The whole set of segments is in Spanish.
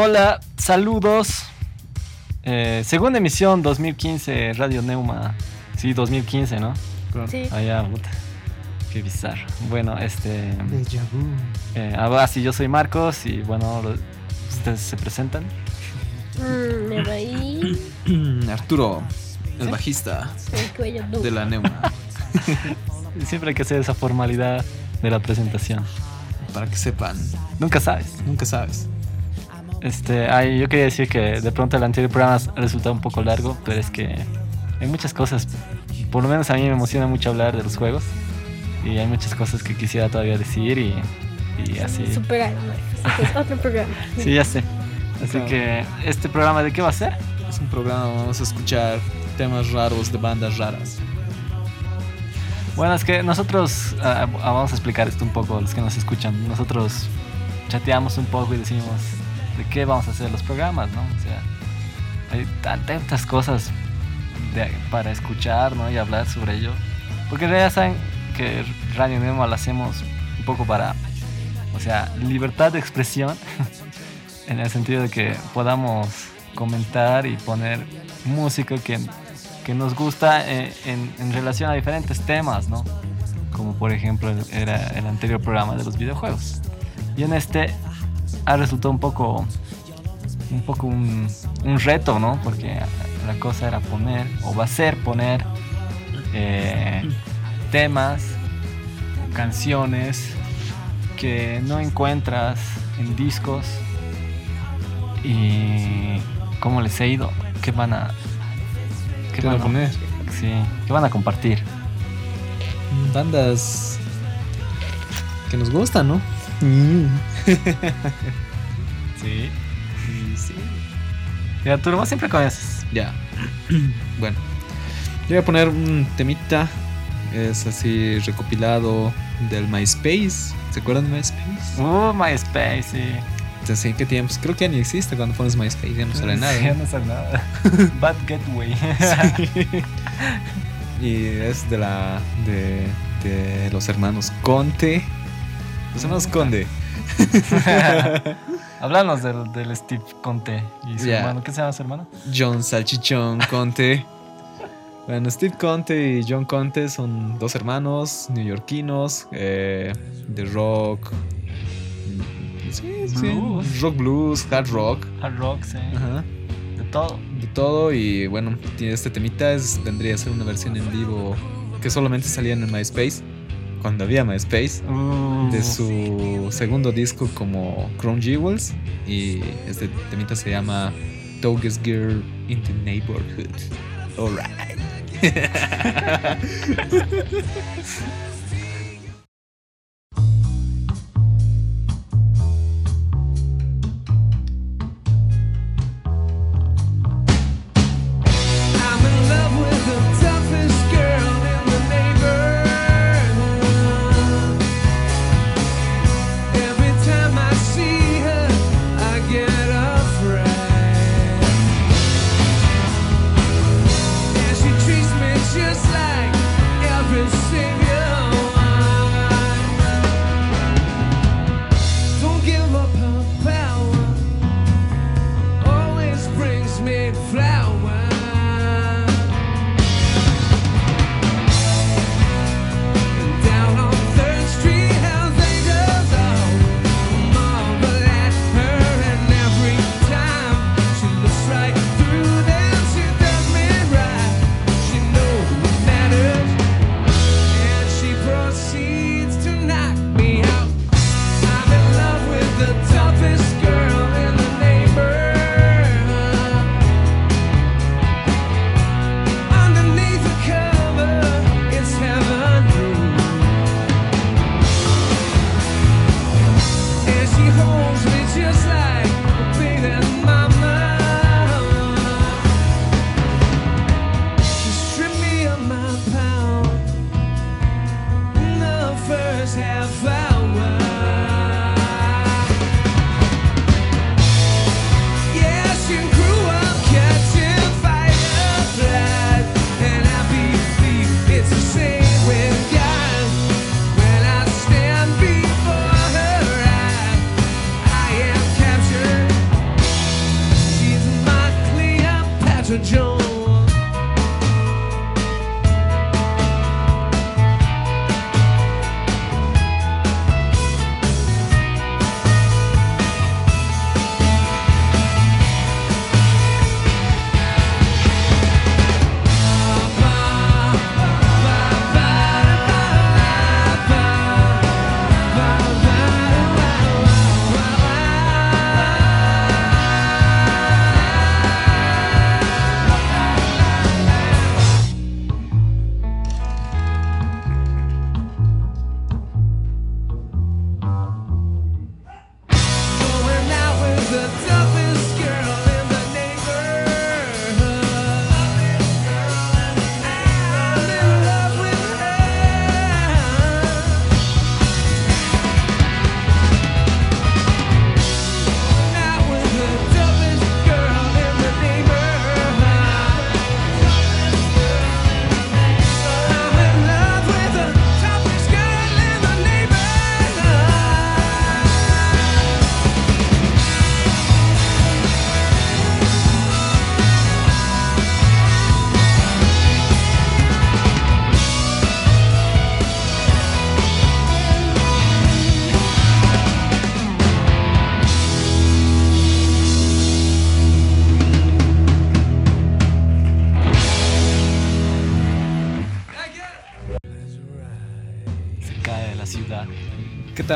Hola, saludos. Eh, segunda emisión 2015, Radio Neuma. Sí, 2015, ¿no? Sí. Allá, puta. Qué bizarro. Bueno, este. Deja vu. Eh, ah, sí, yo soy Marcos y bueno, ustedes se presentan. Mm, me reí. Arturo, el bajista El de la Neuma. Siempre hay que hacer esa formalidad de la presentación. Para que sepan, Nunca sabes. nunca sabes. Este, ay, yo quería decir que de pronto el anterior programa ha resultado un poco largo, pero es que hay muchas cosas. Por lo menos a mí me emociona mucho hablar de los juegos. Y hay muchas cosas que quisiera todavía decir y, y así. Que es otro programa. Sí, ya sé. Así Claro. que, ¿este programa de qué va a ser? Es un programa, vamos a escuchar temas raros de bandas raras. Bueno, es que nosotros, ah, vamos a explicar esto un poco a los que nos escuchan. Nosotros chateamos un poco y decimos de qué vamos a hacer los programas, ¿no? O sea, hay tan- tantas cosas de- para escuchar, ¿no? Y hablar sobre ello. Porque en realidad saben que Radio Nemo lo hacemos un poco para, o sea, libertad de expresión, en el sentido de que podamos comentar y poner música que que nos gusta eh, en, en relación a diferentes temas, ¿no? Como por ejemplo el- era el anterior programa de los videojuegos. Y en este ha resultado un poco, un poco un, un reto, ¿no? Porque la cosa era poner, o va a ser poner eh, temas, canciones que no encuentras en discos y cómo les he ido, qué van a ¿Qué van a poner? Sí, ¿qué van a compartir? Bandas que nos gustan, ¿no? Sí. Y sí. Y Arturo, vos siempre conoces. Ya. bueno. Yo voy a poner un temita. Es así recopilado del MySpace. ¿Se acuerdan de MySpace? Uh, MySpace, sí. Entonces, ¿en qué tiempos? Creo que ya ni existe cuando pones MySpace. Ya no sale nada. Sí, no sale nada. Bad Gateway. Y es de la. de. de los hermanos Conte. Los hermanos Conde. Háblanos del, del Steve Conte y su hermano. ¿Qué se llama su hermano? John Salchichón Conte. Bueno, Steve Conte y John Conte son dos hermanos neoyorquinos eh, de rock. Sí, sí, rock blues, hard rock. Hard rock, sí. Ajá, De todo. de todo. Y bueno, tiene este temita es, vendría a ser una versión en vivo que solamente salía en el MySpace, cuando había MySpace, Uh. de su segundo disco como Crown Jewels. Y este temita se llama Dogest Girl in the Neighborhood. Alright.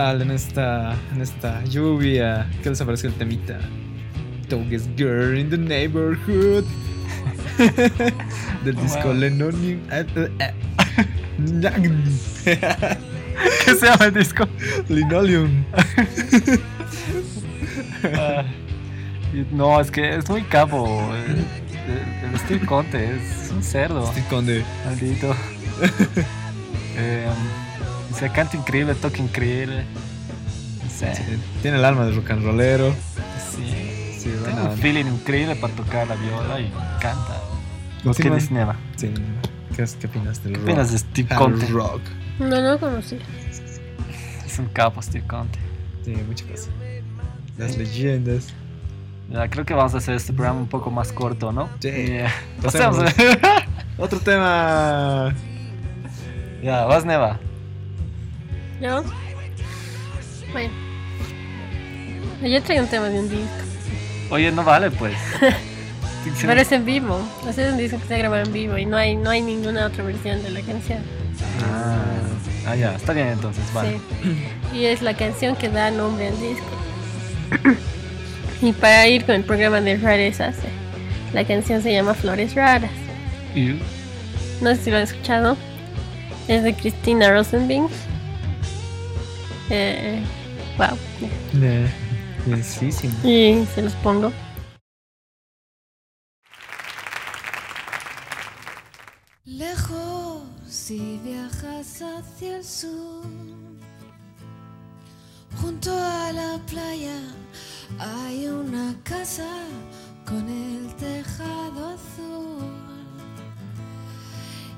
¿Qué tal en esta, en esta lluvia? ¿Qué les pareció el temita? Dogest Girl in the Neighborhood. Del disco Wow. Lennon. ¿Qué se llama el disco? Linoleum. Ah, no, es que es muy capo. El, el- Steve Conte es un cerdo. Steve Conde. Maldito. Eh, o sea, canta increíble, toca increíble. No sé. Sí, Tiene el alma de rock and rollero. Sí. Sí, Tiene un onda. feeling increíble para tocar la viola y canta. ¿No ¿Qué dice Neva? Sí. ¿Qué, qué opinas del ¿Qué rock? opinas de Steve Conte? rock. No, no conocí. Es un capo Steve Conte. Sí, muchas cosas. Las leyendas. Ya, creo que vamos a hacer este programa un poco más corto, ¿no? Sí. Yeah. Pasemos. Otro tema. ya, vas Neva. ¿Yo? Bueno. Yo traigo un tema de un disco. Oye, no vale pues. Pero es en vivo. O sea, es un disco que se grabó en vivo y no hay, no hay ninguna otra versión de la canción. Ah, ah, ya, está bien entonces, vale. Sí. Y es la canción que da nombre al disco. y para ir con el programa de rarezas, la canción se llama Flores Raras. Y- No sé si lo han escuchado. Es de Cristina Rosenbing. Eh, wow. Eh. Y se los pongo. Lejos si viajas hacia el sur, junto a la playa hay una casa con el tejado azul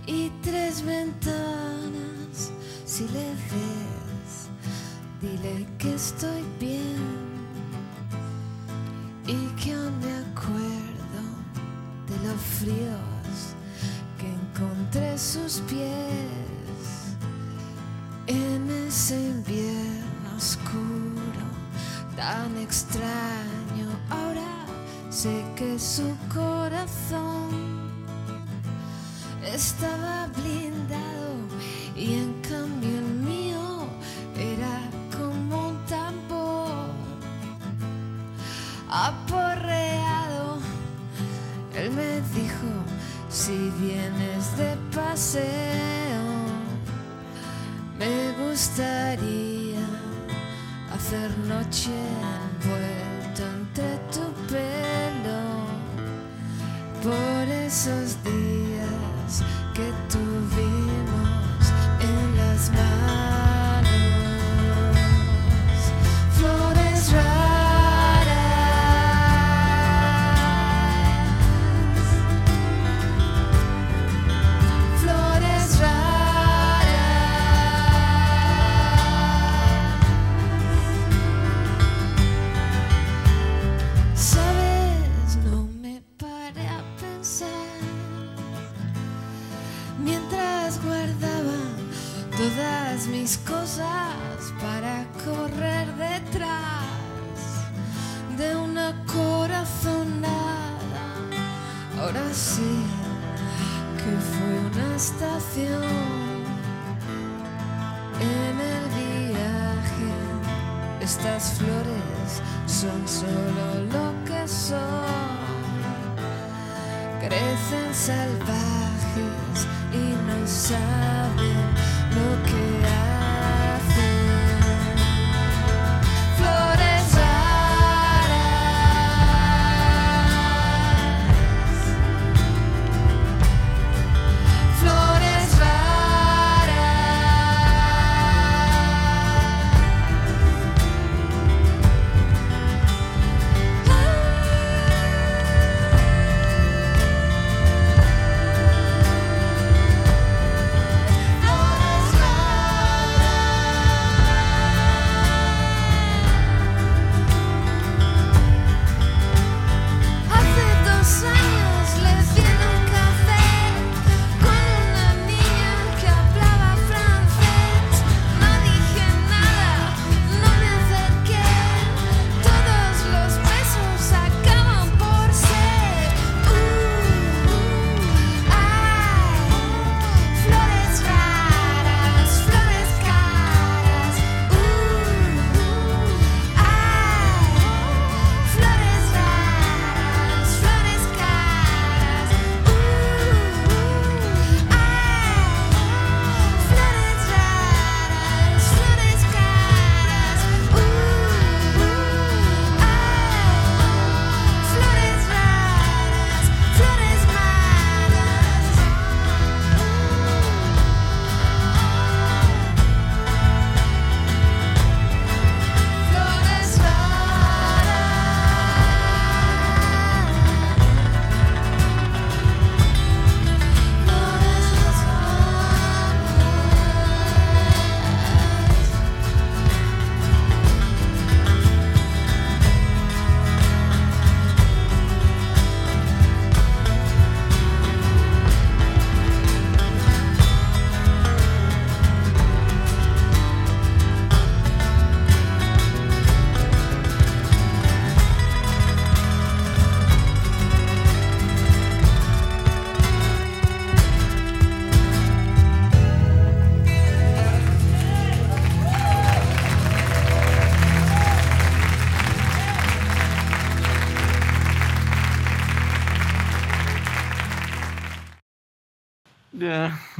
y tres ventanas. Si le ves, dile que estoy bien y que aún me acuerdo de los fríos que encontré sus pies en ese invierno oscuro tan extraño. Ahora sé que su corazón gustaría hacer noche envuelto entre tu pelo. Por esos para correr detrás de una corazonada. Ahora sí que fue una estación en el viaje. Estas flores son solo lo que son. Crecen salvajes y no saben lo que hay.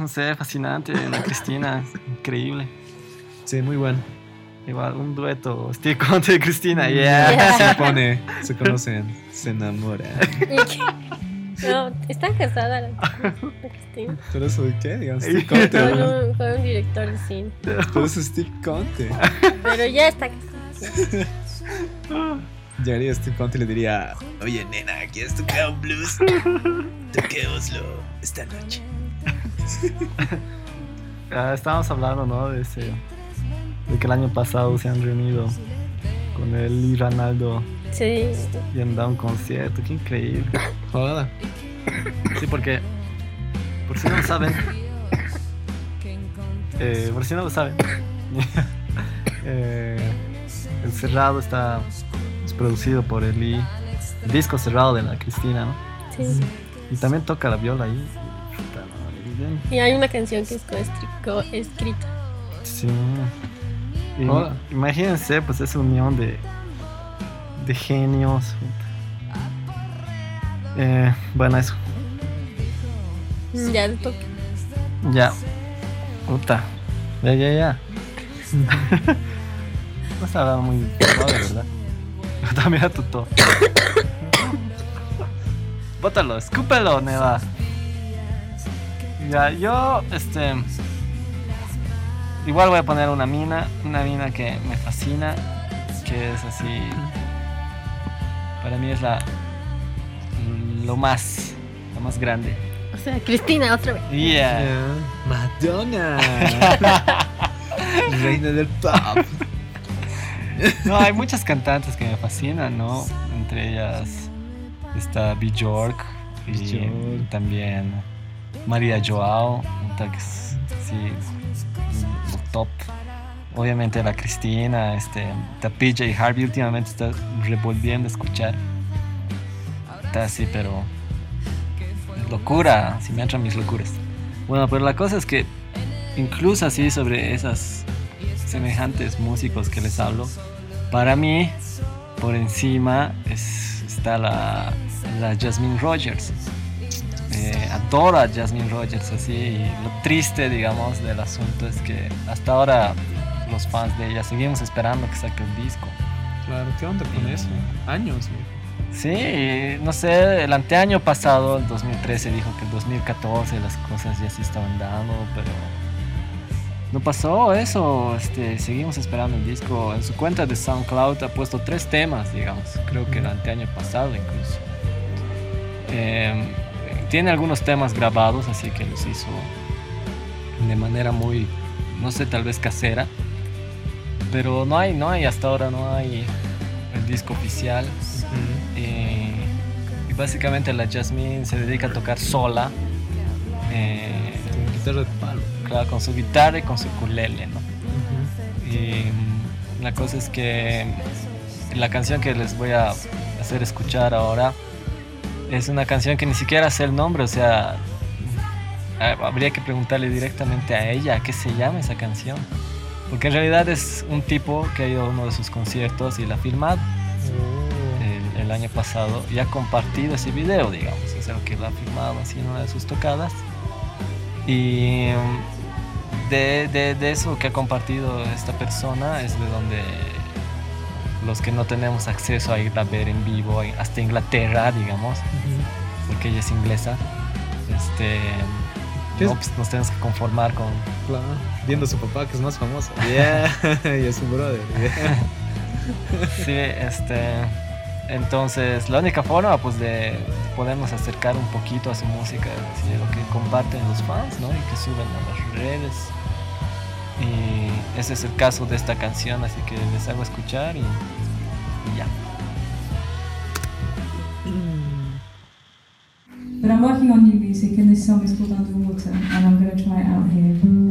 No sé, fascinante. La Cristina, increíble. Sí, muy bueno. Igual, un dueto. Steve Conte y Cristina, yeah. Yeah. Se pone, se conocen, se enamoran. No, están casadas la la Cristina. ¿Pero eso de qué? Digamos, Steve Conte. Con ¿no? un, con un director de cine. Pero eso es Steve Conte. Pero ya está casada. Llegaría Steve Conte y le diría: Oye, nena, ¿quieres tocar un blues? Toquémoslo esta noche. Ah, estábamos hablando, ¿no? De ese. De que el año pasado se han reunido con él y Ronaldo Sí. y han dado un concierto. Qué increíble. Joda. Sí, porque. Por si no lo saben. eh, por si no lo saben. eh, el cerrado está. Es producido por Eli. El disco cerrado de la Cristina, ¿no? Sí. Y también toca la viola ahí. No, bien. Y hay una canción que es coestri- coescrita. Sí. Y Joda. imagínense, pues esa unión de, de genios. Eh, bueno, eso. Ya de toque. Ya. Puta. Ya, ya, ya. no está hablando muy suave, ¿verdad? También a tu. Bótalo, escúpelo, Neva. Ya, yo, este. Igual voy a poner una mina, una mina que me fascina, que es así. Para mí es la. Lo más. Lo más grande. O sea, Cristina, otra vez. Yeah. Madonna. Reina del pop. No, hay muchas cantantes que me fascinan, ¿no? Entre ellas está Bjork y Bjork. también María Joao, sí, top. Obviamente la Cristina, este, está PJ Harvey últimamente está revolviendo a escuchar. Está así, pero locura, si me entran mis locuras. Bueno, pero la cosa es que incluso así sobre esas semejantes músicos que les hablo, para mí por encima es- está la, la Jasmine Rogers. Eh, adoro a Jasmine Rogers así y lo triste digamos del asunto es que hasta ahora los fans de ella seguimos esperando que saque el disco. Claro, ¿qué onda con eso? Años. Sí, no sé, el anteaño pasado, el 2013, dijo que el 2014 las cosas ya se estaban dando, pero no pasó eso. Este, seguimos esperando el disco. En su cuenta de SoundCloud ha puesto tres temas, digamos. Creo que el anteaño pasado incluso. Eh, tiene algunos temas grabados, así que los hizo de manera muy, no sé, tal vez casera. Pero no hay, no hay, hasta ahora no hay el disco oficial. Eh, y básicamente la Jasmine se dedica a tocar sola, eh, Con guitarra de palo. claro, con su guitarra y con su ukulele, ¿no? Y mm, la cosa es que la canción que les voy a hacer escuchar ahora es una canción que ni siquiera sé el nombre, o sea, ha- habría que preguntarle directamente a ella qué se llama esa canción. Porque en realidad es un tipo que ha ido a uno de sus conciertos y la ha filmado el, el año pasado y ha compartido ese video, digamos, o sea, que lo ha filmado así en una de sus tocadas. Y mm, de, de- de eso que ha compartido esta persona es de donde los que no tenemos acceso a ir a ver en vivo hasta Inglaterra, digamos, porque ella es inglesa, este, ¿Qué no, es? pues nos tenemos que conformar con Claro. Viendo a su papá, que es más famoso. Yeah. y a su brother. yeah. Sí, este. Entonces, la única forma, pues, de podernos acercar un poquito a su música, es lo que comparten los fans, ¿no? Y que suben a las redes. Ese es el caso de esta canción, así que les hago escuchar y, y ya. But I'm working on new music, and this song is called Underwater, and I'm going to try it out here.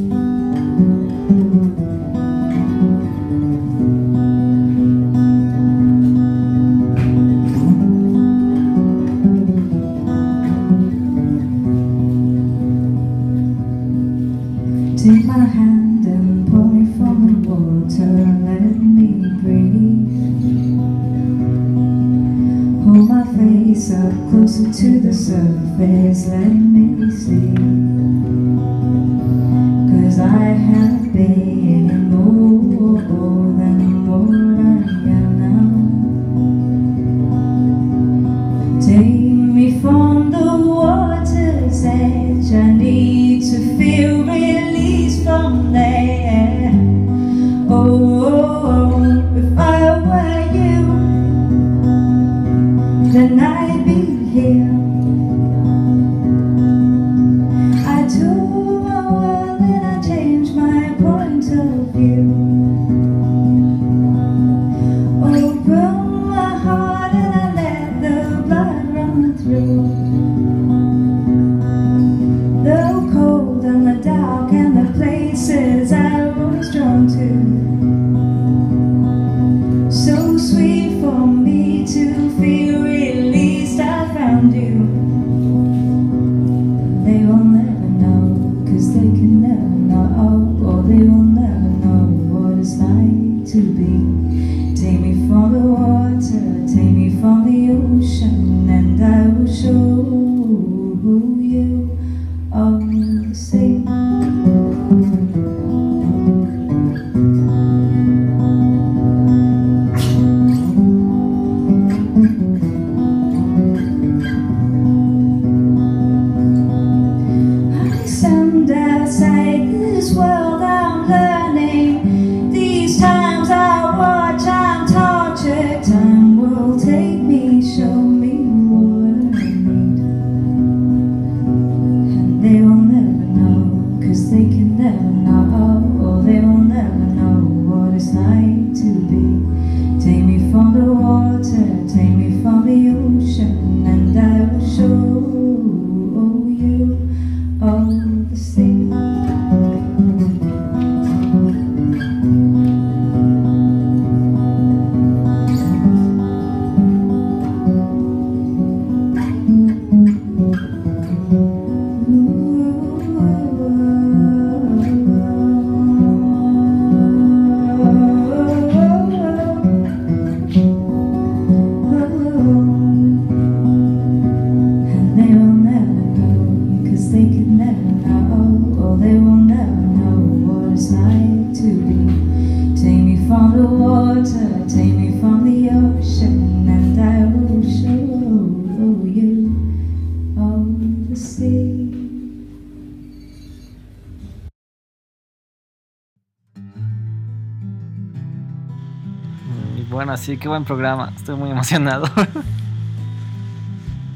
Bueno, sí, qué buen programa. Estoy muy emocionado.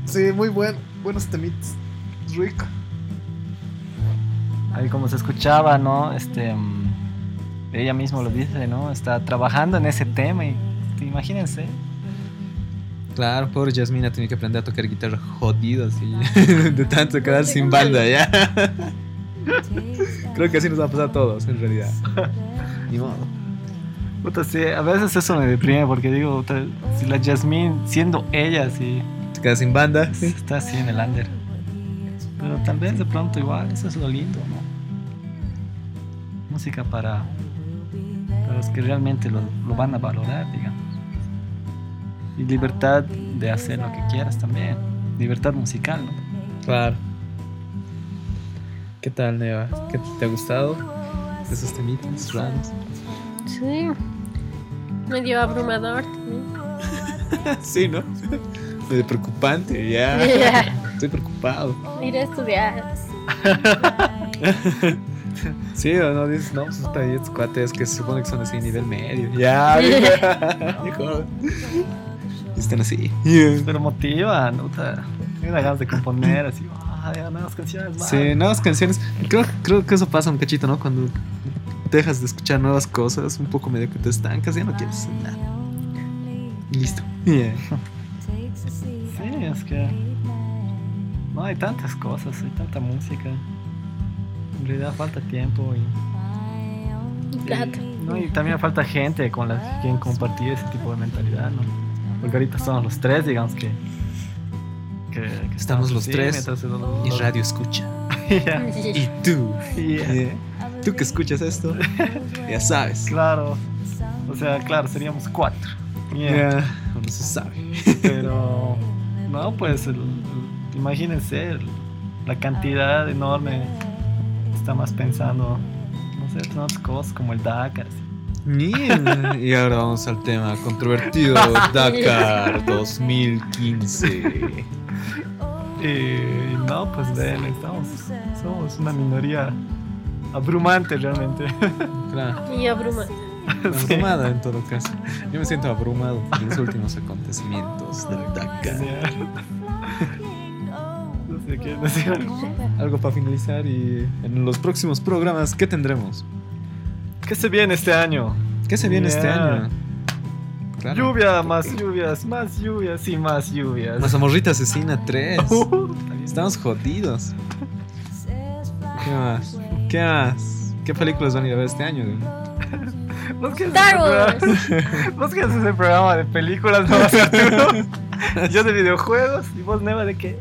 Sí, muy buen, buenos temitas. Rico. Ahí como se escuchaba, ¿no? Este, mm, ella misma lo dice, ¿no? Está trabajando en ese tema y imagínense. Claro, pobre Yasmina tenía que aprender a tocar guitarra jodido así. De tanto quedar sin banda ya. Creo que así nos va a pasar a todos, en realidad. Ni modo. Puta, sí, a veces eso me deprime porque digo, puta, si la Jasmine, siendo ella, sí, Te quedas sin banda. está así en el under. Pero tal vez de pronto igual, eso es lo lindo, ¿no? Música para, para los que realmente lo, lo van a valorar, digamos. Y libertad de hacer lo que quieras también. Libertad musical, ¿no? Claro. ¿Qué tal, Neva? ¿Qué te ha gustado? Esos temitas raros. Sí. Medio abrumador también. Sí, ¿no? Medio preocupante, ya. Ya. Estoy preocupado. Ir a estudiar. Sí, o no dices, no, pues está ahí estos cuates que se supone que son así nivel medio. Ya, hijo. Están así. Pero motiva, ¿no? Puta, Tengo unas ganas de componer, así, ah, ya, nuevas canciones, más. Sí, nuevas canciones. Creo, creo que eso pasa un cachito, ¿no? Cuando dejas de escuchar nuevas cosas, un poco medio que te estancas, ya no quieres hacer nada. Y Listo. Yeah. Sí, es que. No hay tantas cosas, hay tanta música. En realidad falta tiempo y. Y plata. y- no, y también falta gente con la que quieren compartir ese tipo de mentalidad, ¿no? Porque ahorita somos los tres, digamos que. que, que Estamos los así, tres Y radio escucha. Ya, Y tú. ya, Yeah. Tú que escuchas esto, ya sabes. Claro. O sea, claro, seríamos cuatro. Ya, no se sabe. Pero, no, pues, el- el- imagínense el- la cantidad enorme. Está más pensando, no sé, otras cosas como el Dakar. Mierda. Y ahora vamos al tema controvertido Dakar 2015. Y no, pues ven, estamos, somos una minoría abrumante realmente. Claro, Y abruma. abrumada en todo caso. Yo me siento abrumado por los últimos acontecimientos del Dakar. No sé qué. Algo para finalizar y en los próximos programas, ¿qué tendremos? ¿Qué se viene este año? ¿Qué se viene este Yeah. año? Claro. Lluvia, más lluvias, más lluvias y más lluvias. Mazamorrita Asesina 3. Uh, Estamos jodidos. ¿Qué más? ¿Qué más? ¿Qué películas van a ir a ver este año? ¿Vos Star ese Wars. programa- ¿Vos qué haces ese programa de películas, no vas? Yo de videojuegos y vos, Neva, de qué?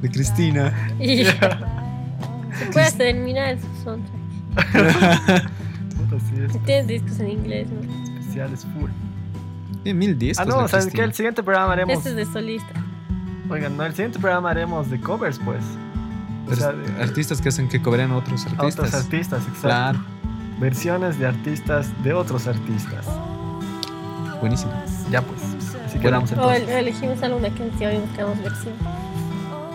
De Cristina. Y se puede terminar su soundtrack. Tienes discos en inglés, ¿no? especiales full. Tiene mil discos. Ah, no, ¿sabes qué? El siguiente programa haremos. Este es de solista. Oigan, no, el siguiente programa haremos de covers, pues. O sea, de, Art- artistas que hacen que cobren a otros a artistas. otros artistas, exacto. Claro, Versiones de artistas de otros artistas. buenísimo. Ya pues. Así Bueno. quedamos O entonces. el- elegimos alguna canción y buscamos versión.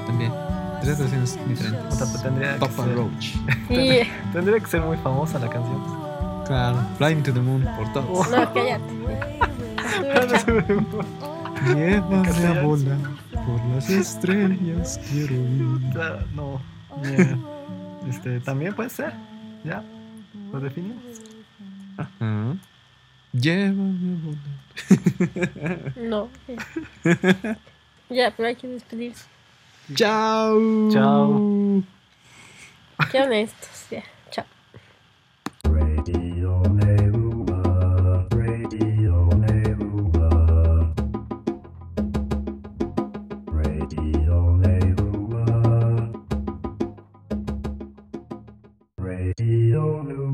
También. Tres versiones diferentes. Puta, pues tendría, que Papa ser, Roach. Y tendría que ser muy famosa la canción. Claro. Fly to the moon por todos. no, cállate. Llévame a volar por las estrellas, quiero ir. No. Yeah. Este, también puede ser. Ya. Lo definimos. Ajá. Llévame a volar. No. Ya, pero hay que despedirse. Chao. Chao. Qué honestos. Ya, chao. Radio Radio know.